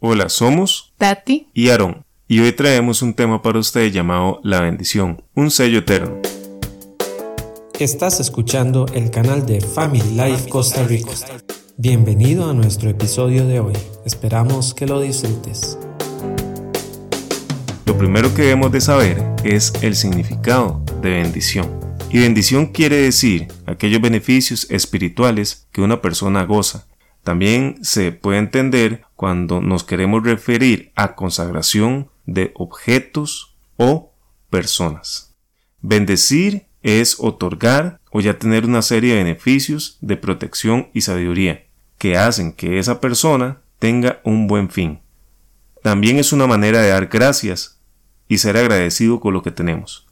Hola, somos Tati y Aarón, y hoy traemos un tema para usted llamado La bendición, un sello eterno. Estás escuchando el canal de Family Life Costa Rica. Bienvenido a nuestro episodio de hoy. Esperamos que lo disfrutes. Lo primero que debemos de saber es el significado de bendición. Y bendición quiere decir aquellos beneficios espirituales que una persona goza. También se puede entender cuando nos queremos referir a consagración de objetos o personas. Bendecir es otorgar o ya tener una serie de beneficios de protección y sabiduría que hacen que esa persona tenga un buen fin. También es una manera de dar gracias y ser agradecido con lo que tenemos,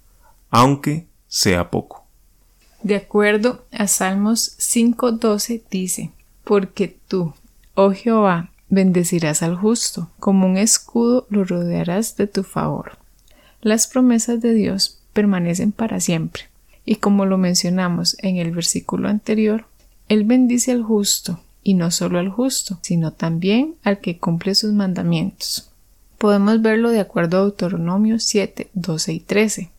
aunque sea poco. De acuerdo a Salmos 5.12 dice, porque tú, oh Jehová, bendecirás al justo, como un escudo lo rodearás de tu favor. Las promesas de Dios permanecen para siempre, y como lo mencionamos en el versículo anterior, Él bendice al justo, y no solo al justo, sino también al que cumple sus mandamientos. Podemos verlo de acuerdo a Deuteronomio 7, 12 y 13.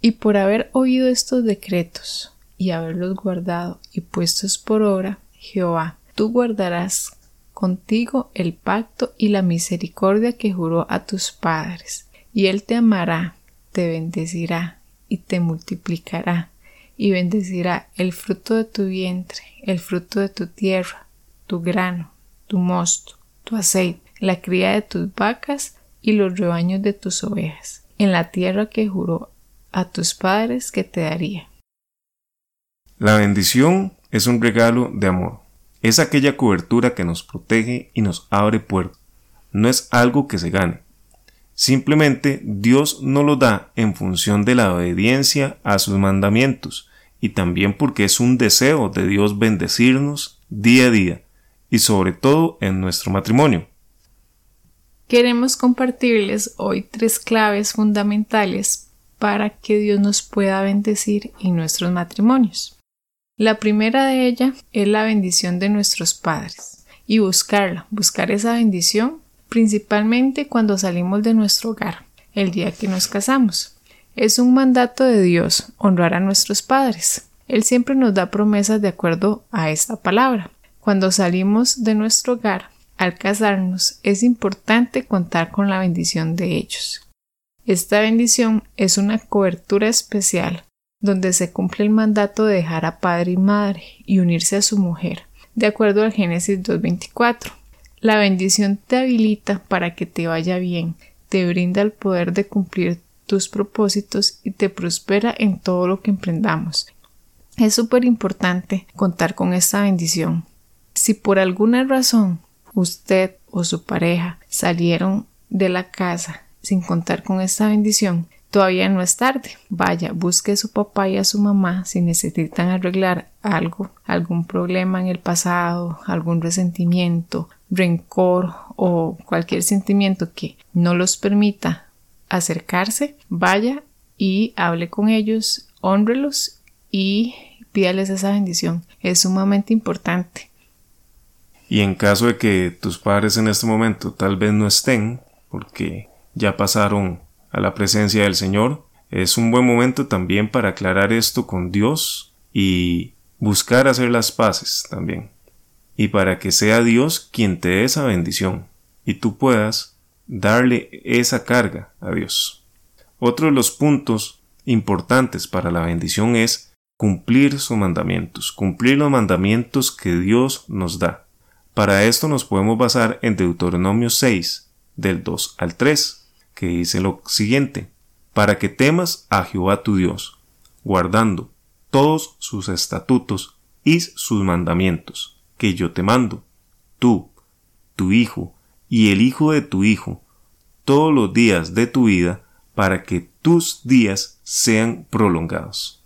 Y por haber oído estos decretos y haberlos guardado y puestos por obra, Jehová, tú guardarás contigo el pacto y la misericordia que juró a tus padres, y él te amará, te bendecirá y te multiplicará, y bendecirá el fruto de tu vientre, el fruto de tu tierra, tu grano, tu mosto, tu aceite, la cría de tus vacas y los rebaños de tus ovejas, en la tierra que juró a tus padres que te daría. La bendición es un regalo de amor. Es aquella cobertura que nos protege y nos abre puertas. No es algo que se gane. Simplemente Dios nos lo da en función de la obediencia a sus mandamientos y también porque es un deseo de Dios bendecirnos día a día y sobre todo en nuestro matrimonio. Queremos compartirles hoy tres claves fundamentales para que Dios nos pueda bendecir en nuestros matrimonios. La primera de ellas es la bendición de nuestros padres y buscarla, buscar esa bendición principalmente cuando salimos de nuestro hogar, el día que nos casamos. Es un mandato de Dios honrar a nuestros padres. Él siempre nos da promesas de acuerdo a esta palabra. Cuando salimos de nuestro hogar, al casarnos, es importante contar con la bendición de ellos. Esta bendición es una cobertura especial donde se cumple el mandato de dejar a padre y madre y unirse a su mujer, de acuerdo al Génesis 2.24. La bendición te habilita para que te vaya bien, te brinda el poder de cumplir tus propósitos y te prospera en todo lo que emprendamos. Es súper importante contar con esta bendición. Si por alguna razón usted o su pareja salieron de la casa sin contar con esta bendición, Todavía no es tarde. Vaya, busque a su papá y a su mamá si necesitan arreglar algo, algún problema en el pasado, algún resentimiento, rencor o cualquier sentimiento que no los permita acercarse, vaya y hable con ellos, honrelos y pídales esa bendición. Es sumamente importante. Y en caso de que tus padres en este momento tal vez no estén, porque ya pasaron a la presencia del Señor. Es un buen momento también para aclarar esto con Dios y buscar hacer las paces también. Y para que sea Dios quien te dé esa bendición y tú puedas darle esa carga a Dios. Otro de los puntos importantes para la bendición es cumplir sus mandamientos, cumplir los mandamientos que Dios nos da. Para esto nos podemos basar en Deuteronomio 6, del 2 al 3 que dice lo siguiente, para que temas a Jehová tu Dios, guardando todos sus estatutos y sus mandamientos, que yo te mando, tú, tu hijo y el hijo de tu hijo, todos los días de tu vida, para que tus días sean prolongados.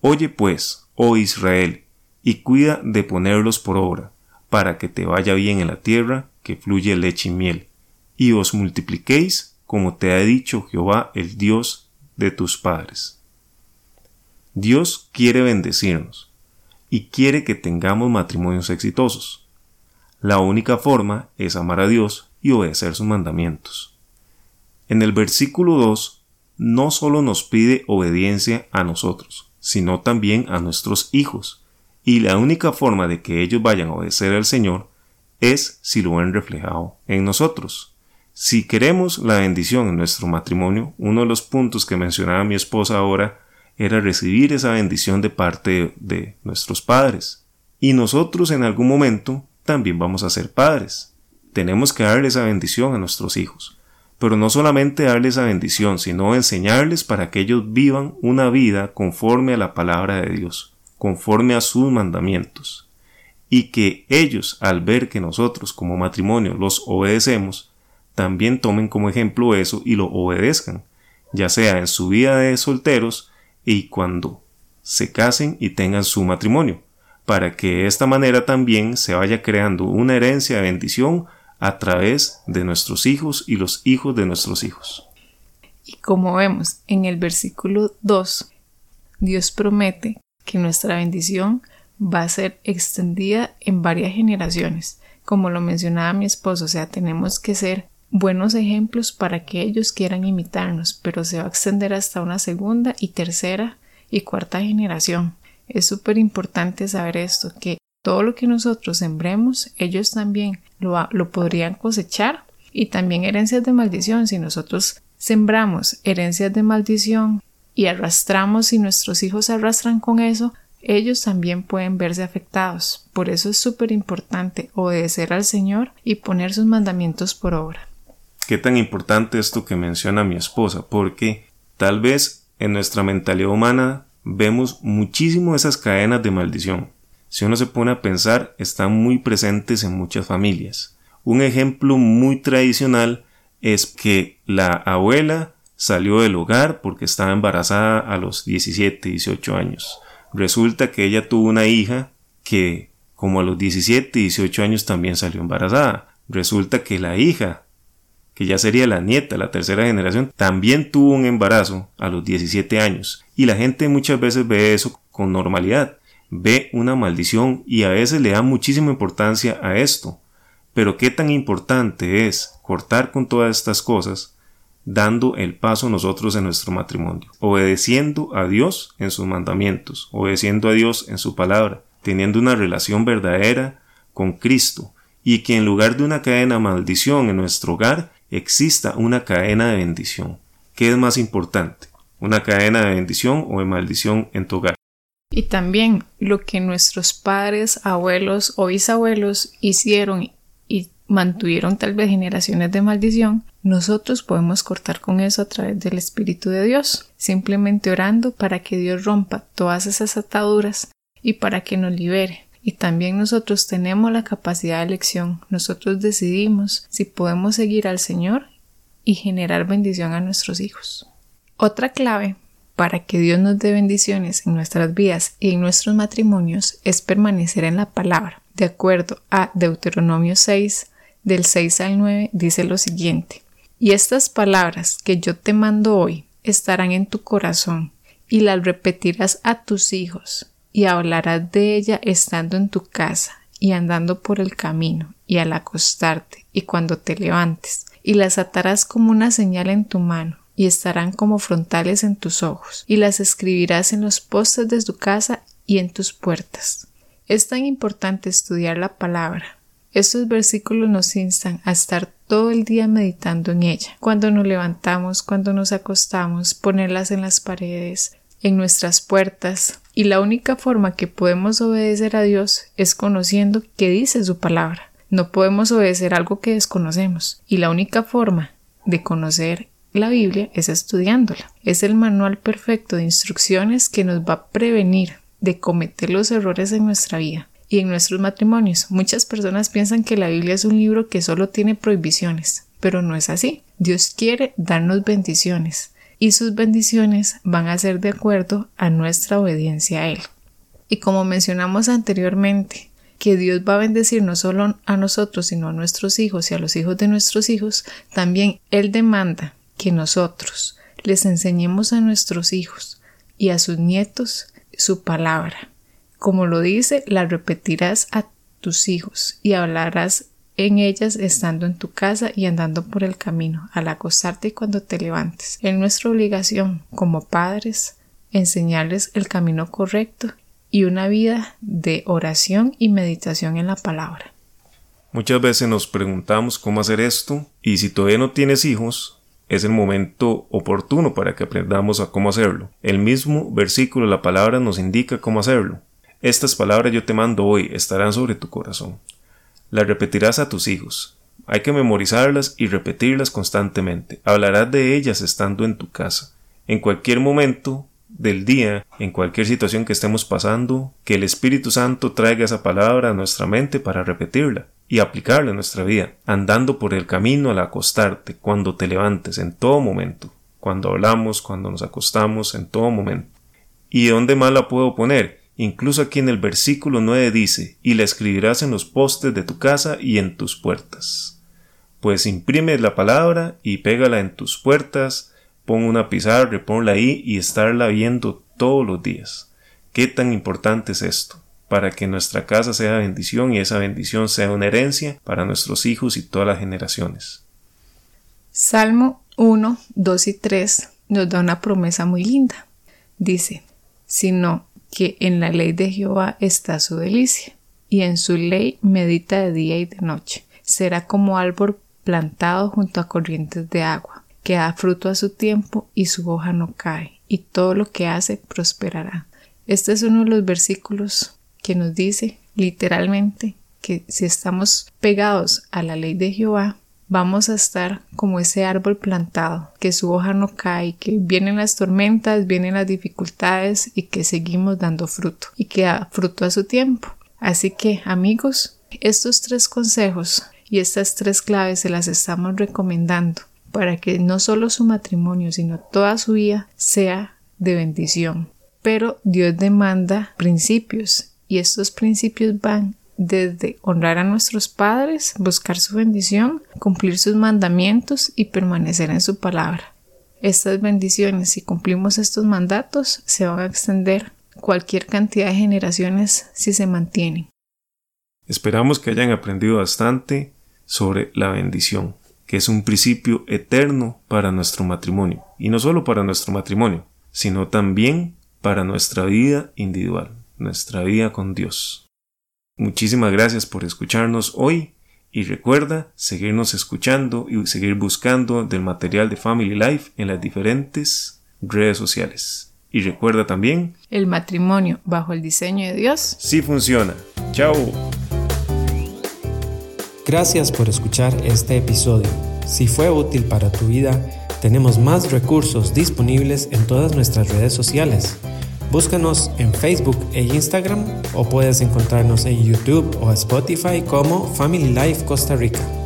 Oye pues, oh Israel, y cuida de ponerlos por obra, para que te vaya bien en la tierra que fluye leche y miel, y os multipliquéis como te ha dicho Jehová, el Dios de tus padres. Dios quiere bendecirnos y quiere que tengamos matrimonios exitosos. La única forma es amar a Dios y obedecer sus mandamientos. En el versículo 2 no solo nos pide obediencia a nosotros, sino también a nuestros hijos, y la única forma de que ellos vayan a obedecer al Señor es si lo ven reflejado en nosotros. Si queremos la bendición en nuestro matrimonio, uno de los puntos que mencionaba mi esposa ahora era recibir esa bendición de parte de nuestros padres. Y nosotros en algún momento también vamos a ser padres. Tenemos que darle esa bendición a nuestros hijos. Pero no solamente darles esa bendición, sino enseñarles para que ellos vivan una vida conforme a la palabra de Dios, conforme a sus mandamientos. Y que ellos, al ver que nosotros como matrimonio los obedecemos, también tomen como ejemplo eso y lo obedezcan, ya sea en su vida de solteros y cuando se casen y tengan su matrimonio, para que de esta manera también se vaya creando una herencia de bendición a través de nuestros hijos y los hijos de nuestros hijos. Y como vemos en el versículo 2, Dios promete que nuestra bendición va a ser extendida en varias generaciones. Como lo mencionaba mi esposo, o sea, tenemos que ser buenos ejemplos para que ellos quieran imitarnos, pero se va a extender hasta una segunda y tercera y cuarta generación. Es súper importante saber esto, que todo lo que nosotros sembremos, ellos también lo, podrían cosechar y también herencias de maldición. Si nosotros sembramos herencias de maldición y arrastramos y nuestros hijos arrastran con eso, ellos también pueden verse afectados. Por eso es súper importante obedecer al Señor y poner sus mandamientos por obra. Qué tan importante esto que menciona mi esposa, porque tal vez en nuestra mentalidad humana vemos muchísimo esas cadenas de maldición si uno se pone a pensar, están muy presentes en muchas familias. Un ejemplo muy tradicional es que la abuela salió del hogar porque estaba embarazada a los 17, 18 años. Resulta que ella tuvo una hija que como a los 17, 18 años también salió embarazada. Resulta que la hija, que ya sería la nieta, la tercera generación, también tuvo un embarazo a los 17 años. Y la gente muchas veces ve eso con normalidad ve una maldición y a veces le da muchísima importancia a esto. Pero qué tan importante es cortar con todas estas cosas dando el paso nosotros en nuestro matrimonio, obedeciendo a Dios en sus mandamientos, obedeciendo a Dios en su palabra, teniendo una relación verdadera con Cristo, y que en lugar de una cadena de maldición en nuestro hogar, exista una cadena de bendición. ¿Qué es más importante? ¿Una cadena de bendición o de maldición en tu hogar? Y también lo que nuestros padres, abuelos o bisabuelos hicieron y mantuvieron tal vez generaciones de maldición, nosotros podemos cortar con eso a través del Espíritu de Dios, simplemente orando para que Dios rompa todas esas ataduras y para que nos libere. Y también nosotros tenemos la capacidad de elección, nosotros decidimos si podemos seguir al Señor y generar bendición a nuestros hijos. Otra clave para que Dios nos dé bendiciones en nuestras vidas y en nuestros matrimonios es permanecer en la palabra. De acuerdo a Deuteronomio 6, del 6 al 9, dice lo siguiente. Y estas palabras que yo te mando hoy estarán en tu corazón, y las repetirás a tus hijos, y hablarás de ella estando en tu casa, y andando por el camino, y al acostarte, y cuando te levantes, y las atarás como una señal en tu mano, y estarán como frontales en tus ojos, y las escribirás en los postes de tu casa y en tus puertas. Es tan importante estudiar la palabra. Estos versículos nos instan a estar todo el día meditando en ella. Cuando nos levantamos, cuando nos acostamos, ponerlas en las paredes, en nuestras puertas. Y la única forma que podemos obedecer a Dios es conociendo qué dice su palabra. No podemos obedecer algo que desconocemos. Y la única forma de conocer la Biblia es estudiándola. Es el manual perfecto de instrucciones que nos va a prevenir de cometer los errores en nuestra vida y en nuestros matrimonios. Muchas personas piensan que la Biblia es un libro que solo tiene prohibiciones, pero no es así. Dios quiere darnos bendiciones y sus bendiciones van a ser de acuerdo a nuestra obediencia a Él. Y como mencionamos anteriormente, que Dios va a bendecir no solo a nosotros, sino a nuestros hijos y a los hijos de nuestros hijos, también Él demanda que nosotros les enseñemos a nuestros hijos y a sus nietos su palabra. Como lo dice, la repetirás a tus hijos y hablarás en ellas estando en tu casa y andando por el camino, al acostarte y cuando te levantes. Es nuestra obligación como padres enseñarles el camino correcto y una vida de oración y meditación en la palabra. Muchas veces nos preguntamos cómo hacer esto y si todavía no tienes hijos, es el momento oportuno para que aprendamos a cómo hacerlo. El mismo versículo de la palabra nos indica cómo hacerlo. Estas palabras yo te mando hoy estarán sobre tu corazón. Las repetirás a tus hijos. Hay que memorizarlas y repetirlas constantemente. Hablarás de ellas estando en tu casa. En cualquier momento del día, en cualquier situación que estemos pasando, que el Espíritu Santo traiga esa palabra a nuestra mente para repetirla y aplicarla en nuestra vida, andando por el camino al acostarte, cuando te levantes, en todo momento, cuando hablamos, cuando nos acostamos, en todo momento. ¿Y dónde más la puedo poner? Incluso aquí en el versículo 9 dice, y la escribirás en los postes de tu casa y en tus puertas. Pues imprime la palabra y pégala en tus puertas, pon una pizarra, ponla ahí y estarla viendo todos los días. ¿Qué tan importante es esto? Para que nuestra casa sea bendición y esa bendición sea una herencia para nuestros hijos y todas las generaciones. Salmo 1, 2 y 3 nos da una promesa muy linda. Dice, sino que en la ley de Jehová está su delicia, y en su ley medita de día y de noche. Será como árbol plantado junto a corrientes de agua que da fruto a su tiempo y su hoja no cae, y todo lo que hace prosperará. Este es uno de los versículos que nos dice literalmente que si estamos pegados a la ley de Jehová, vamos a estar como ese árbol plantado, que su hoja no cae, que vienen las tormentas, vienen las dificultades y que seguimos dando fruto y que da fruto a su tiempo. Así que amigos, estos tres consejos y estas tres claves se las estamos recomendando para que no solo su matrimonio, sino toda su vida sea de bendición. Pero Dios demanda principios y estos principios van desde honrar a nuestros padres, buscar su bendición, cumplir sus mandamientos y permanecer en su palabra. Estas bendiciones, si cumplimos estos mandatos, se van a extender cualquier cantidad de generaciones si se mantienen. Esperamos que hayan aprendido bastante sobre la bendición que es un principio eterno para nuestro matrimonio. Y no solo para nuestro matrimonio, sino también para nuestra vida individual, nuestra vida con Dios. Muchísimas gracias por escucharnos hoy y recuerda seguirnos escuchando y seguir buscando del material de Family Life en las diferentes redes sociales. Y recuerda también, el matrimonio bajo el diseño de Dios sí funciona. Chao. Gracias por escuchar este episodio. Si fue útil para tu vida, tenemos más recursos disponibles en todas nuestras redes sociales. Búscanos en Facebook e Instagram o puedes encontrarnos en YouTube o Spotify como Family Life Costa Rica.